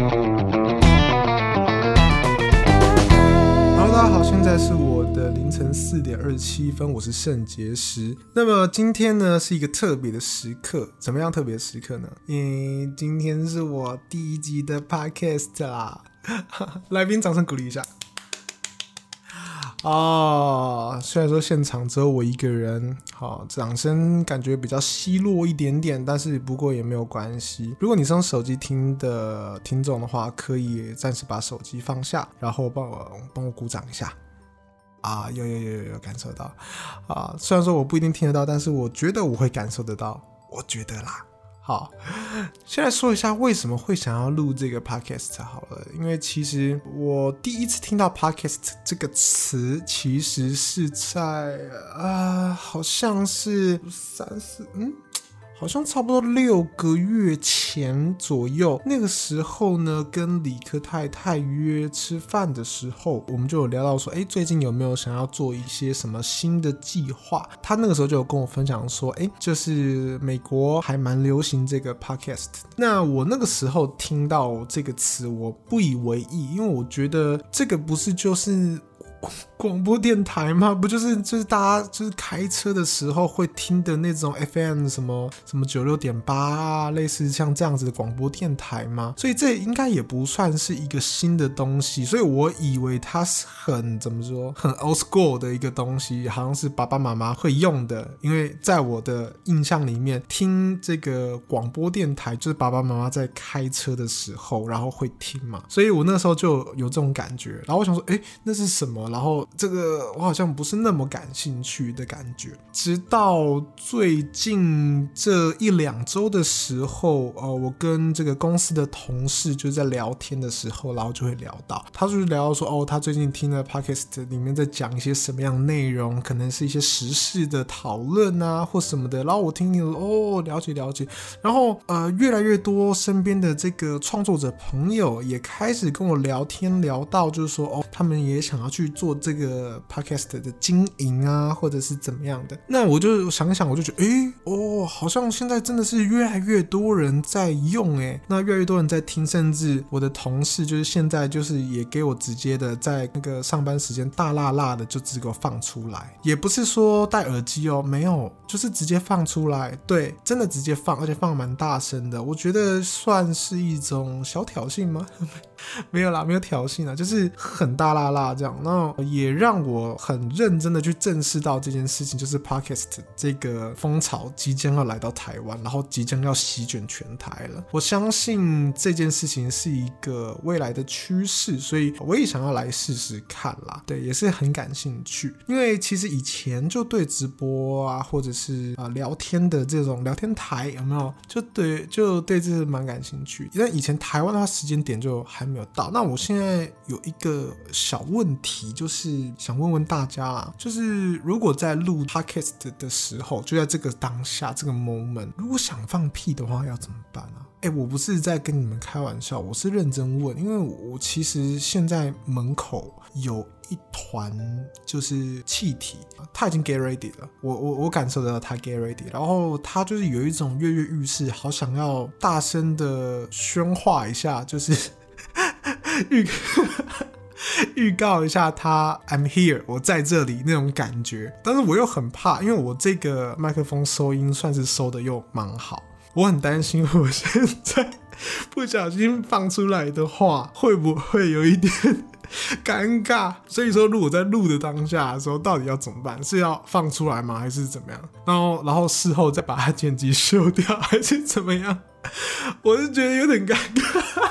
Hello，大家好，现在是我的凌晨四点二十七分，我是圣结石。那么今天呢是一个特别的时刻，怎么样特别时刻呢？因为今天是我第一集的 podcast 啦，来宾掌声鼓励一下。哦，虽然说现场只有我一个人，好，掌声感觉比较稀落一点点，但是不过也没有关系。如果你是用手机听的听众的话，可以暂时把手机放下，然后帮我帮我鼓掌一下。啊，有有有有有感受到，啊，虽然说我不一定听得到，但是我觉得我会感受得到，我觉得啦。好，先来说一下为什么会想要录这个 podcast 好了，因为其实我第一次听到 podcast 这个词，其实是在啊、好像是三四嗯。好像差不多六个月前左右，那个时候呢，跟理科太太约吃饭的时候，我们就有聊到说，哎，最近有没有想要做一些什么新的计划？他那个时候就有跟我分享说，哎，就是美国还蛮流行这个 podcast。那我那个时候听到这个词，我不以为意，因为我觉得这个不是就是。广播电台吗？不就是就是大家就是开车的时候会听的那种 FM 什么什么九六点八啊，类似像这样子的广播电台吗？所以这应该也不算是一个新的东西，所以我以为它是很怎么说很 old school 的一个东西，好像是爸爸妈妈会用的。因为在我的印象里面，听这个广播电台就是爸爸妈妈在开车的时候，然后会听嘛，所以我那时候就有这种感觉。然后我想说，哎，那是什么？然后这个我好像不是那么感兴趣的感觉，直到最近这一两周的时候，呃，我跟这个公司的同事就在聊天的时候，然后就会聊到，他就是聊到说，哦，他最近听了 Podcast 里面在讲一些什么样内容，可能是一些时事的讨论啊，或什么的，然后我听听，哦，了解了解，然后呃，越来越多身边的这个创作者朋友也开始跟我聊天，聊到就是说，哦，他们也想要去。做这个 podcast 的经营啊，或者是怎么样的，那我就想想，我就觉得，哎，哦，好像现在真的是越来越多人在用，哎，那越来越多人在听，甚至我的同事就是现在就是也给我直接的在那个上班时间大辣辣的就直接给我放出来，也不是说戴耳机哦，没有，就是直接放出来，对，真的直接放，而且放蛮大声的，我觉得算是一种小挑衅吗？没有啦，没有挑衅啊，就是很大啦啦这样，那。也让我很认真的去正视到这件事情，就是 Podcast 这个风潮即将要来到台湾，然后即将要席卷全台了。我相信这件事情是一个未来的趋势，所以我也想要来试试看啦。对，也是很感兴趣，因为其实以前就对直播啊，或者是啊聊天的这种聊天台有没有，就对就对这是蛮感兴趣。因为以前台湾的话时间点就还没有到。那我现在有一个小问题。就是想问问大家啊，就是如果在录 podcast 的时候，就在这个当下这个 moment，如果想放屁的话，要怎么办啊？哎、我不是在跟你们开玩笑，我是认真问，因为我其实现在门口有一团就是气体，他已经 get ready 了，我我我感受得到他 get ready，然后他就是有一种跃跃欲试，好想要大声的喧哗一下，就是预。预告一下他，I'm here，我在这里那种感觉，但是我又很怕，因为我这个麦克风收音算是收的又蛮好，我很担心我现在不小心放出来的话，会不会有一点尴尬？所以说，如果在录的当下的时候，到底要怎么办？是要放出来吗？还是怎么样？然后，然后事后再把它剪辑修掉，还是怎么样？我是觉得有点尴尬。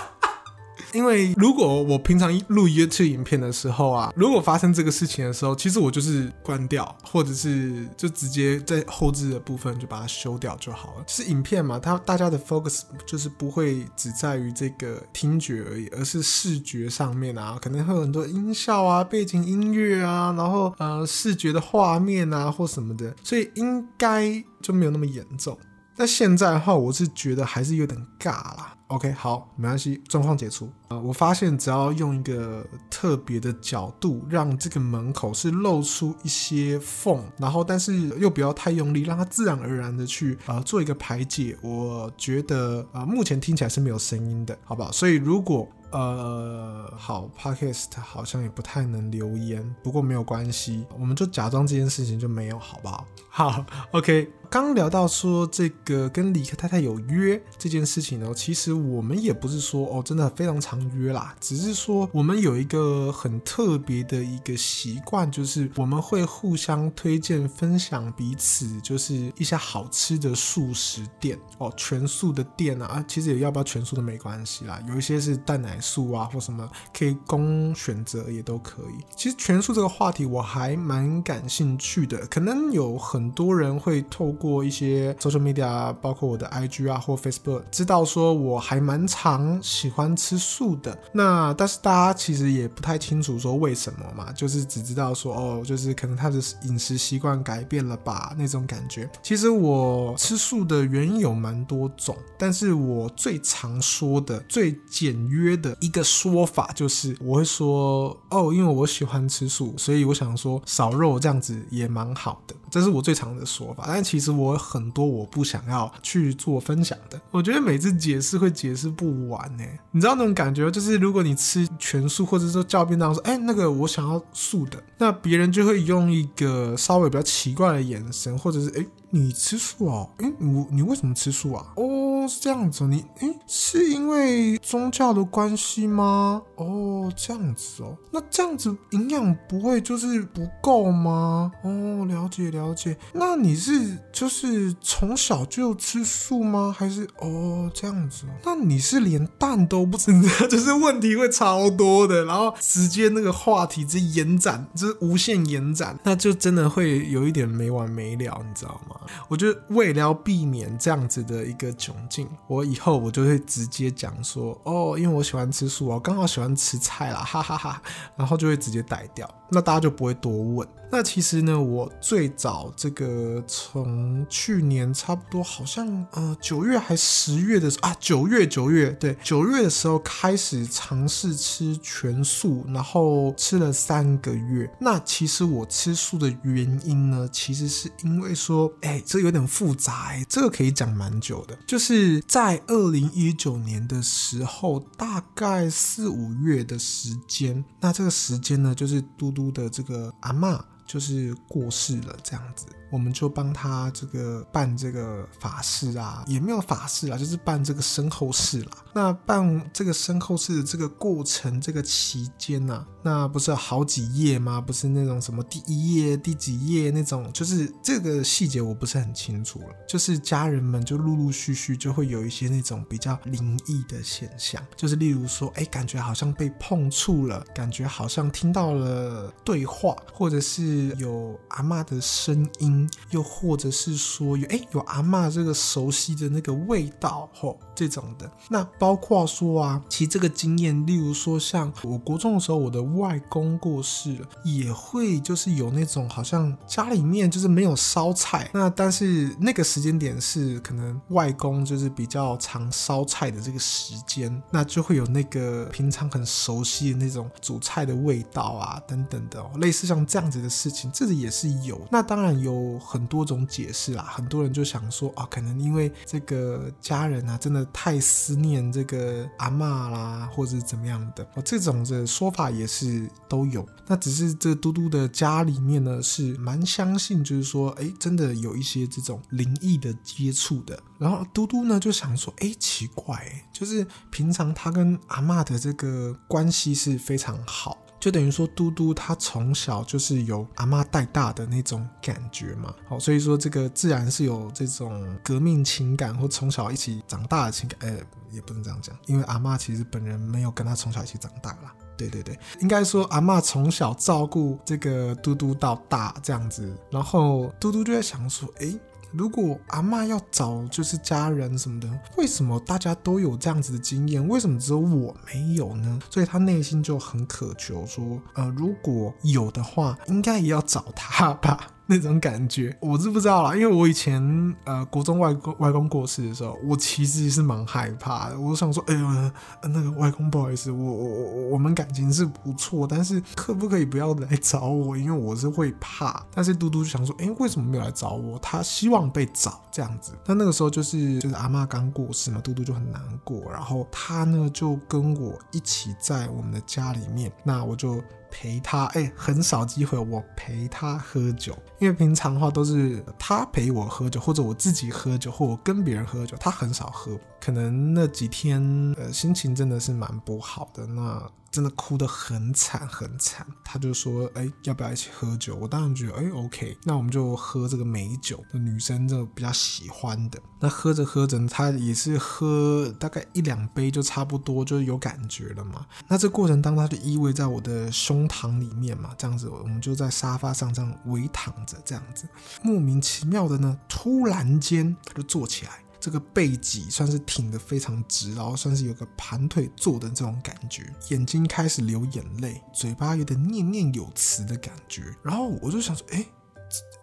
因为如果我平常录 YouTube 影片的时候啊，如果发生这个事情的时候，其实我就是关掉，或者是就直接在后置的部分就把它修掉就好了。是影片嘛，它大家的 focus 就是不会只在于这个听觉而已，而是视觉上面啊，可能会有很多音效啊、背景音乐啊，然后呃视觉的画面啊或什么的，所以应该就没有那么严重。那现在的话，我是觉得还是有点尬啦。OK，好，没关系，状况解除。呃，我发现只要用一个特别的角度，让这个门口是露出一些缝，然后但是又不要太用力，让它自然而然的去呃做一个排解。我觉得啊，目前听起来是没有声音的，好不好？所以如果呃，好，Podcast 好像也不太能留言，不过没有关系，我们就假装这件事情就没有，好不好？好，OK。刚聊到说这个跟李克太太有约这件事情呢，其实我们也不是说哦，真的非常常约啦，只是说我们有一个很特别的一个习惯，就是我们会互相推荐分享彼此，就是一些好吃的素食店哦，全素的店啊，其实也要不要全素的没关系啦，有一些是蛋奶素啊或什么可以供选择也都可以。其实全素这个话题我还蛮感兴趣的，可能有很多人会透。过一些 social media，包括我的 IG 啊或 Facebook，知道说我还蛮常喜欢吃素的。那但是大家其实也不太清楚说为什么嘛，就是只知道说哦，就是可能他的饮食习惯改变了吧那种感觉。其实我吃素的原因有蛮多种，但是我最常说的、最简约的一个说法就是，我会说哦，因为我喜欢吃素，所以我想说少肉这样子也蛮好的。这是我最常的说法，但其实我很多我不想要去做分享的。我觉得每次解释会解释不完呢，你知道那种感觉，就是如果你吃全素，或者说叫便当说，哎，那个我想要素的，那别人就会用一个稍微比较奇怪的眼神，或者是哎。你吃素啊？诶，你你为什么吃素啊？哦，是这样子。你诶，是因为宗教的关系吗？哦，这样子哦。那这样子营养不会就是不够吗？哦，了解了解。那你是就是从小就吃素吗？还是哦这样子？那你是连蛋都不吃？就是问题会超多的，然后直接那个话题直接延展，就是无限延展，那就真的会有一点没完没了，你知道吗？我觉得为了避免这样子的一个窘境，我以后我就会直接讲说，哦，因为我喜欢吃素哦，刚好喜欢吃菜啦，哈哈哈，然后就会直接逮掉，那大家就不会多问。那其实呢，我最早这个从去年差不多好像呃九月还十月的时候啊，九月九月对九月的时候开始尝试吃全素，然后吃了三个月。那其实我吃素的原因呢，其实是因为说，哎，这有点复杂哎，这个可以讲蛮久的。就是在二零一九年的时候，大概四五月的时间，那这个时间呢，就是嘟嘟的这个阿嬷就是过世了，这样子。我们就帮他这个办这个法事啊，也没有法事啊，就是办这个身后事啦。那办这个身后事的这个过程，这个期间呢、啊，那不是有好几页吗？不是那种什么第一页、第几页那种，就是这个细节我不是很清楚了。就是家人们就陆陆续续就会有一些那种比较灵异的现象，就是例如说，哎，感觉好像被碰触了，感觉好像听到了对话，或者是有阿嬷的声音。又或者是说有哎有阿嬷这个熟悉的那个味道吼，这种的，那包括说啊，其实这个经验，例如说像我国中的时候，我的外公过世了，也会就是有那种好像家里面就是没有烧菜，那但是那个时间点是可能外公就是比较常烧菜的这个时间，那就会有那个平常很熟悉的那种煮菜的味道啊等等的，哦类似像这样子的事情，这个也是有，那当然有。有很多种解释啦，很多人就想说啊，可能因为这个家人啊，真的太思念这个阿嬷啦，或者怎么样的，哦，这种的说法也是都有。那只是这嘟嘟的家里面呢，是蛮相信，就是说，哎，真的有一些这种灵异的接触的。然后嘟嘟呢就想说，哎，奇怪，就是平常他跟阿嬷的这个关系是非常好。就等于说，嘟嘟他从小就是由阿嬷带大的那种感觉嘛，好，所以说这个自然是有这种革命情感或从小一起长大的情感，呃，也不能这样讲，因为阿嬷其实本人没有跟他从小一起长大啦。对对对，应该说阿嬷从小照顾这个嘟嘟到大这样子，然后嘟嘟就在想说，诶。如果阿嬷要找就是家人什么的，为什么大家都有这样子的经验，为什么只有我没有呢？所以他内心就很渴求说，呃，如果有的话，应该也要找他吧。那种感觉，我是不知道啦，因为我以前呃国中外公外公过世的时候，我其实是蛮害怕的。我想说，哎呦，那个外公不好意思，我我我我们感情是不错，但是可不可以不要来找我？因为我是会怕。但是嘟嘟就想说，哎，为什么没有来找我？他希望被找这样子。那那个时候就是就是阿妈刚过世嘛，嘟嘟就很难过，然后他呢就跟我一起在我们的家里面，那我就。陪他哎、很少机会我陪他喝酒，因为平常的话都是他陪我喝酒，或者我自己喝酒，或我跟别人喝酒，他很少喝。可能那几天呃心情真的是蛮不好的，那真的哭得很惨很惨。他就说哎、要不要一起喝酒？我当然觉得哎、OK，那我们就喝这个美酒，女生就比较喜欢的。那喝着喝着，他也是喝大概一两杯就差不多就有感觉了嘛。那这过程当中，他就依偎在我的胸膛里面嘛，这样子我们就在沙发上这样围躺着，这样子莫名其妙的呢，突然间他就坐起来。这个背脊算是挺得非常直，然后算是有个盘腿坐的这种感觉，眼睛开始流眼泪，嘴巴有点念念有词的感觉，然后我就想说，哎。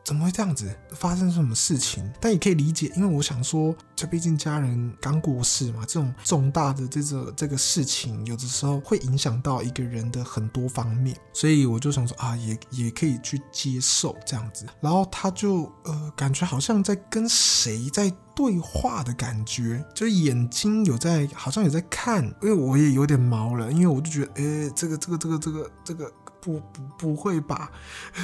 怎么会这样子？发生什么事情？但也可以理解，因为我想说，这毕竟家人刚过世嘛，这种重大的这个这个事情，有的时候会影响到一个人的很多方面，所以我就想说啊，也也可以去接受这样子。然后他就呃，感觉好像在跟谁在对话的感觉，就眼睛有在，好像有在看。因为我也有点毛了，因为我就觉得，哎，这个这个这个这个这个。不不不会吧，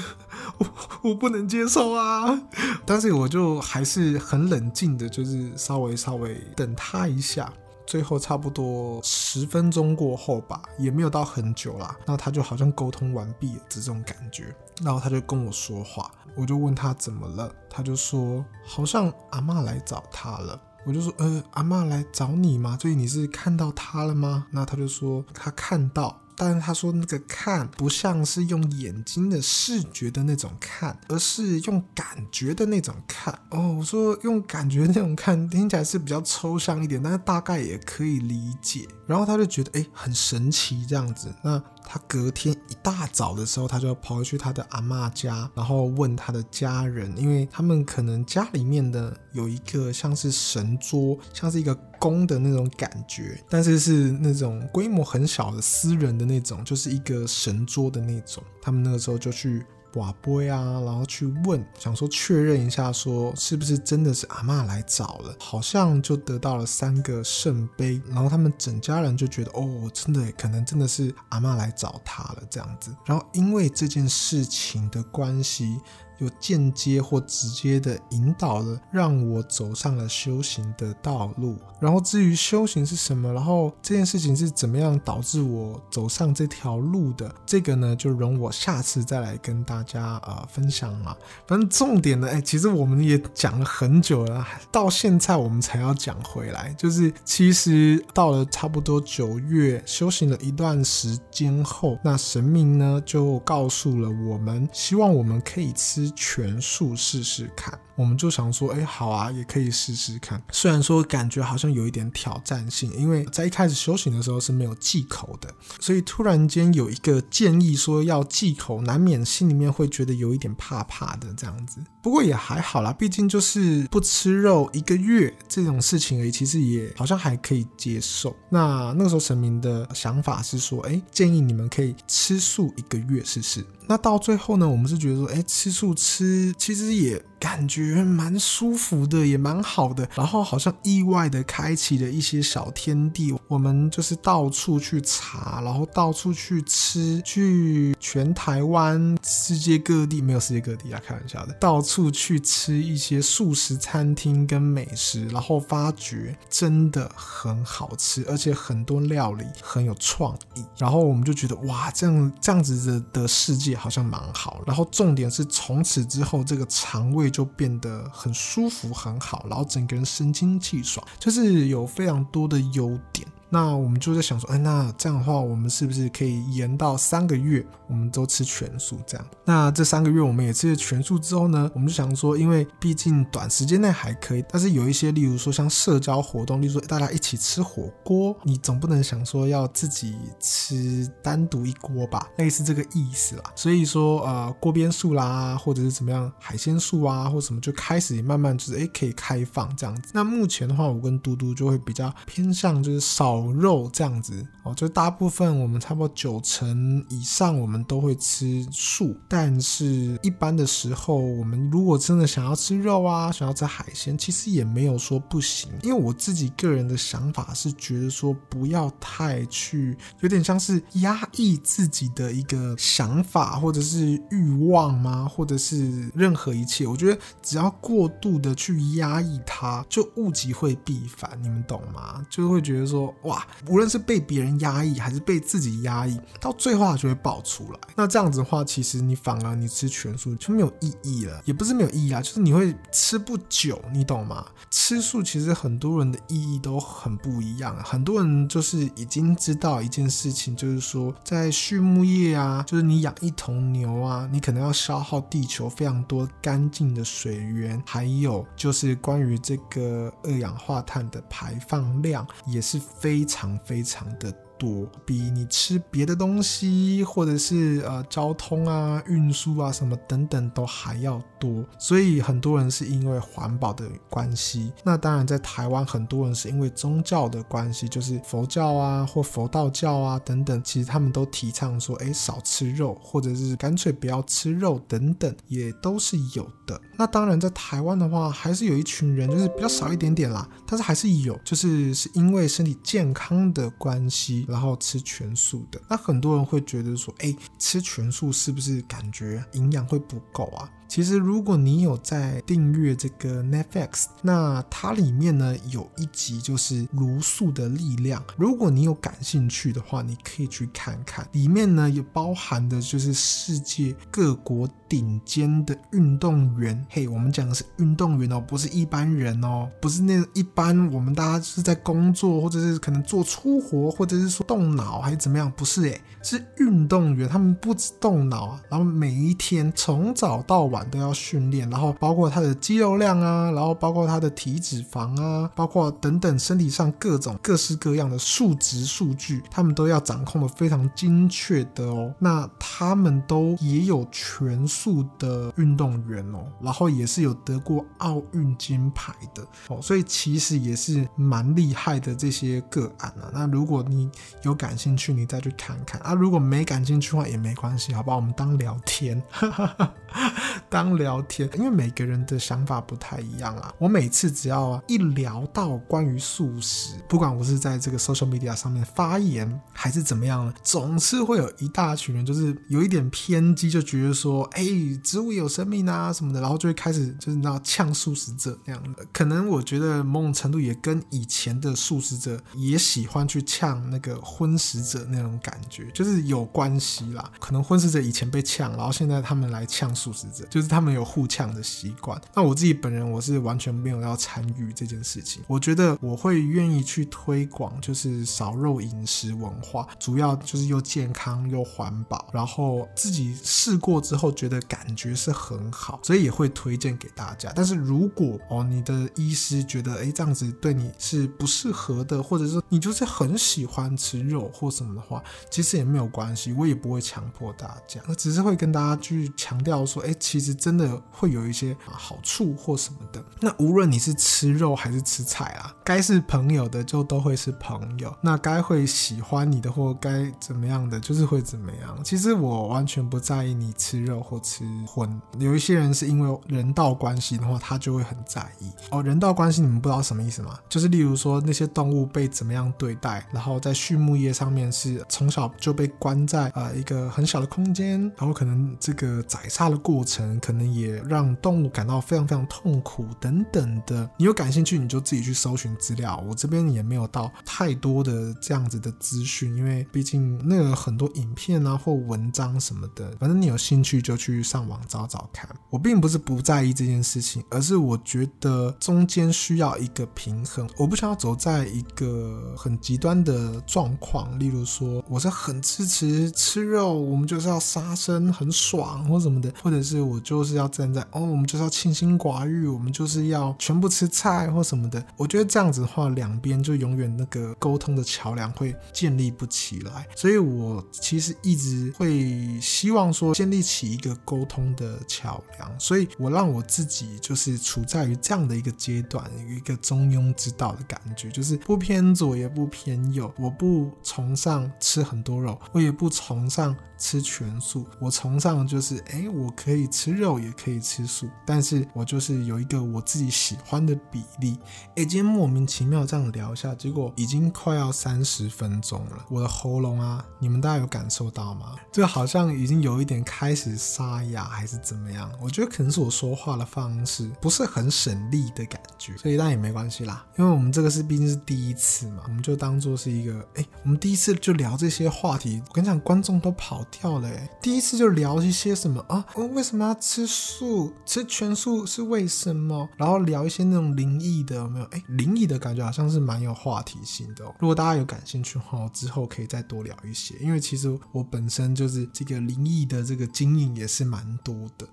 我我不能接受啊！但是我就还是很冷静的，就是稍微稍微等他一下。最后差不多十分钟过后吧，也没有到很久啦。那他就好像沟通完毕了这种感觉，然后他就跟我说话，我就问他怎么了，他就说好像阿嬷来找他了。我就说呃，阿嬷来找你吗？所以你是看到他了吗？那他就说他看到。但是他说那个看不像是用眼睛的视觉的那种看，而是用感觉的那种看。哦，我说用感觉那种看听起来是比较抽象一点，但是大概也可以理解。然后他就觉得哎，很神奇这样子。那他隔天一大早的时候，他就跑去他的阿嬷家，然后问他的家人，因为他们可能家里面的有一个像是神桌，像是一个。宫的那种感觉，但是是那种规模很小的私人的那种，就是一个神桌的那种。他们那个时候就去瓦杯啊，然后去问，想说确认一下，说是不是真的是阿嬷来找了，好像就得到了三个圣杯，然后他们整家人就觉得哦，真的可能真的是阿嬷来找他了这样子。然后因为这件事情的关系。有间接或直接的引导了，让我走上了修行的道路。然后至于修行是什么，然后这件事情是怎么样导致我走上这条路的，这个呢，就容我下次再来跟大家呃分享了。反正重点呢，哎，其实我们也讲了很久了，到现在我们才要讲回来。就是其实到了差不多九月，修行了一段时间后，那神明呢就告诉了我们，希望我们可以吃。全数试试看。我们就想说，哎，好啊，也可以试试看。虽然说感觉好像有一点挑战性，因为在一开始修行的时候是没有忌口的，所以突然间有一个建议说要忌口，难免心里面会觉得有一点怕怕的这样子。不过也还好啦，毕竟就是不吃肉一个月这种事情而已，其实也好像还可以接受。那那个时候神明的想法是说，哎，建议你们可以吃素一个月试试。那到最后呢，我们是觉得说，哎，吃素吃其实也。感觉蛮舒服的，也蛮好的。然后好像意外的开启了一些小天地。我们就是到处去查，然后到处去吃，去全台湾、世界各地，没有世界各地啊，开玩笑的，到处去吃一些素食餐厅跟美食，然后发觉真的很好吃，而且很多料理很有创意。然后我们就觉得哇，这样这样子的的世界好像蛮好。然后重点是从此之后，这个肠胃。就变得很舒服很好，然后整个人神清气爽，就是有非常多的优点。那我们就在想说，哎，那这样的话，我们是不是可以延到三个月，我们都吃全素这样？那这三个月我们也吃了全素之后呢，我们就想说，因为毕竟短时间内还可以，但是有一些，例如说像社交活动，例如说大家一起吃火锅，你总不能想说要自己吃单独一锅吧，类似这个意思啦。所以说，呃，锅边素啦，或者是怎么样海鲜素啊，或什么就开始慢慢就是哎可以开放这样子。那目前的话，我跟嘟嘟就会比较偏向就是少肉这样子哦，就大部分我们差不多九成以上我们都会吃素，但是一般的时候，我们如果真的想要吃肉啊，想要吃海鲜，其实也没有说不行。因为我自己个人的想法是觉得说不要太去，有点像是压抑自己的一个想法或者是欲望吗？或者是任何一切，我觉得只要过度的去压抑它，就物极会必反，你们懂吗？就会觉得说哇，无论是被别人压抑还是被自己压抑，到最后就会爆出来。那这样子的话，其实你反而你吃全素就没有意义了，也不是没有意义啊，就是你会吃不久，你懂吗？吃素其实很多人的意义都很不一样，很多人就是已经知道一件事情，就是说在畜牧业啊，就是你养一头牛啊，你可能要消耗地球非常多干净的水源，还有就是关于这个二氧化碳的排放量也是非非常非常的。多比你吃别的东西，或者是呃交通啊、运输啊什么等等都还要多，所以很多人是因为环保的关系。那当然，在台湾很多人是因为宗教的关系，就是佛教啊或佛道教啊等等，其实他们都提倡说，哎，少吃肉，或者是干脆不要吃肉等等，也都是有的。那当然，在台湾的话，还是有一群人，就是比较少一点点啦，但是还是有，就是是因为身体健康的关系。然后吃全素的，那很多人会觉得说，哎，吃全素是不是感觉营养会不够啊？其实，如果你有在订阅这个 Netflix，那它里面呢有一集就是茹素的力量。如果你有感兴趣的话，你可以去看看。里面呢也包含的就是世界各国顶尖的运动员。嘿，我们讲的是运动员哦，不是一般人哦，不是那一般我们大家是在工作或者是可能做粗活，或者是说动脑还是怎么样？不是诶，是运动员，他们不止动脑啊，然后每一天从早到晚。都要训练，然后包括他的肌肉量啊，然后包括他的体脂肪啊，包括等等身体上各种各式各样的数值数据，他们都要掌控的非常精确的哦。那他们都也有全速的运动员哦，然后也是有得过奥运金牌的哦，所以其实也是蛮厉害的这些个案啊。那如果你有感兴趣，你再去看看啊。如果没感兴趣的话也没关系，好吧？我们当聊天。当聊天，因为每个人的想法不太一样啊。我每次只要一聊到关于素食，不管我是在这个 social media 上面发言还是怎么样，总是会有一大群人，就是有一点偏激，就觉得说，哎，植物有生命啊什么的，然后就会开始就是你知道呛素食者那样的。可能我觉得某种程度也跟以前的素食者也喜欢去呛那个荤食者那种感觉，就是有关系啦。可能荤食者以前被呛，然后现在他们来呛素食者，就是他们有互呛的习惯。那我自己本人我是完全没有要参与这件事情。我觉得我会愿意去推广，就是少肉饮食文化，主要就是又健康又环保，然后自己试过之后觉得感觉是很好，所以也会推荐给大家。但是如果哦你的医师觉得哎这样子对你是不适合的，或者是你就是很喜欢吃肉或什么的话，其实也没有关系，我也不会强迫大家，我只是会跟大家去强调说，哎，其实真的会有一些好处或什么的。那无论你是吃肉还是吃菜啊，该是朋友的就都会是朋友。那该会喜欢你的或该怎么样的，就是会怎么样。其实我完全不在意你吃肉或吃荤。有一些人是因为人道关系的话，他就会很在意。哦，人道关系你们不知道什么意思吗？就是例如说那些动物被怎么样对待，然后在畜牧业上面是从小就被关在呃一个很小的空间，然后可能这个宰杀的过程。可能也让动物感到非常非常痛苦等等的。你有感兴趣，你就自己去搜寻资料。我这边也没有到太多的这样子的资讯，因为毕竟那个很多影片啊或文章什么的，反正你有兴趣就去上网找找看。我并不是不在意这件事情，而是我觉得中间需要一个平衡。我不想要走在一个很极端的状况，例如说我是很支持吃肉，我们就是要杀生很爽或什么的，或者是我就是要站在哦，我们就是要清心寡欲，我们就是要全部吃菜或什么的。我觉得这样子的话，两边就永远那个沟通的桥梁会建立不起来。所以我其实一直会希望说建立起一个沟通的桥梁，所以我让我自己就是处在于这样的一个阶段，有一个中庸之道的感觉，就是不偏左也不偏右，我不崇尚吃很多肉，我也不崇尚。吃全素，我崇尚就是，哎，我可以吃肉，也可以吃素，但是我就是有一个我自己喜欢的比例。哎，今天莫名其妙这样聊一下，结果已经快要三十分钟了，我的喉咙啊，你们大家有感受到吗？就好像已经有一点开始沙哑，还是怎么样？我觉得可能是我说话的方式不是很省力的感觉，所以但也没关系啦，因为我们这个是毕竟是第一次嘛，我们就当做是一个，哎，我们第一次就聊这些话题，我跟你讲，观众都跑。跳了，第一次就聊一些什么啊？我为什么要吃素？吃全素是为什么？然后聊一些那种灵异的，有没有？哎，灵异的感觉好像是蛮有话题性的哦。如果大家有感兴趣的话，我之后可以再多聊一些，因为其实我本身就是这个灵异的这个经验也是蛮多的。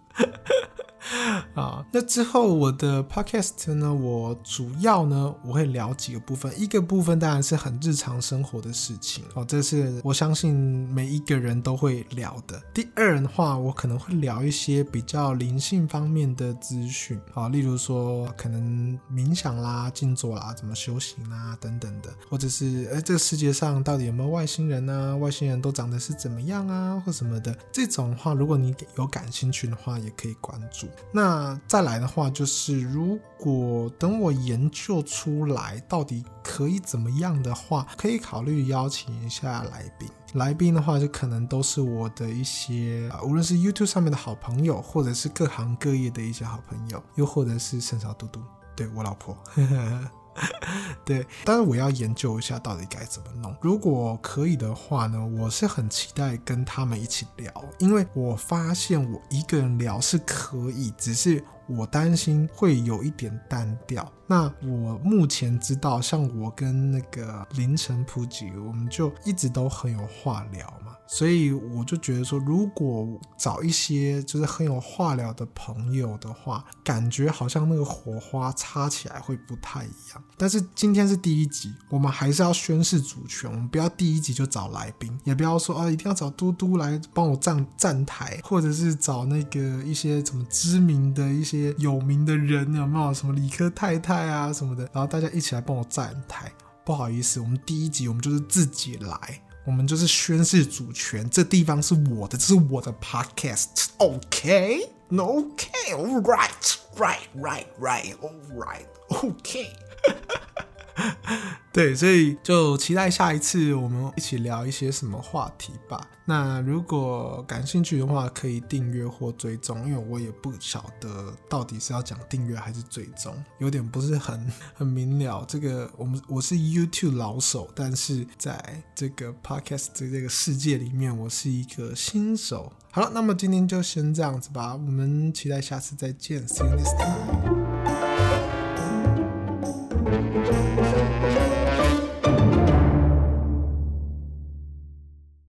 啊，那之后我的 podcast 呢，我主要呢，我会聊几个部分。一个部分当然是很日常生活的事情哦，这是我相信每一个人都会聊的。第二的话，我可能会聊一些比较灵性方面的资讯啊，例如说可能冥想啦、静坐啦、怎么修行啊等等的，或者是哎，这个世界上到底有没有外星人啊？外星人都长得是怎么样啊，或什么的。这种的话，如果你有感兴趣的话，也可以关注。那再来的话，就是如果等我研究出来到底可以怎么样的话，可以考虑邀请一下来宾。来宾的话，就可能都是我的一些，无论是 YouTube 上面的好朋友，或者是各行各业的一些好朋友，又或者是圣少嘟嘟，对，我老婆。对，但是我要研究一下到底该怎么弄。如果可以的话呢，我是很期待跟他们一起聊，因为我发现我一个人聊是可以，只是我担心会有一点单调。那我目前知道，像我跟那个凌晨普吉，我们就一直都很有话聊。所以我就觉得说，如果找一些就是很有话聊的朋友的话，感觉好像那个火花插起来会不太一样。但是今天是第一集，我们还是要宣示主权，我们不要第一集就找来宾，也不要说啊一定要找嘟嘟来帮我站站台，或者是找那个一些什么知名的一些有名的人，有没有什么理科太太啊什么的，然后大家一起来帮我站台。不好意思，我们第一集我们就是自己来。我们就是宣誓主权，这地方是我的，这是我的 podcast，OK？No，OK？Right，right，right，Right，OK？对，所以就期待下一次我们一起聊一些什么话题吧。那如果感兴趣的话，可以订阅或追踪，因为我也不晓得到底是要讲订阅还是追踪，有点不是很很明了。这个我们我是 YouTube 老手，但是在这个 Podcast 的这个世界里面，我是一个新手。好了，那么今天就先这样子吧，我们期待下次再见，See you next time。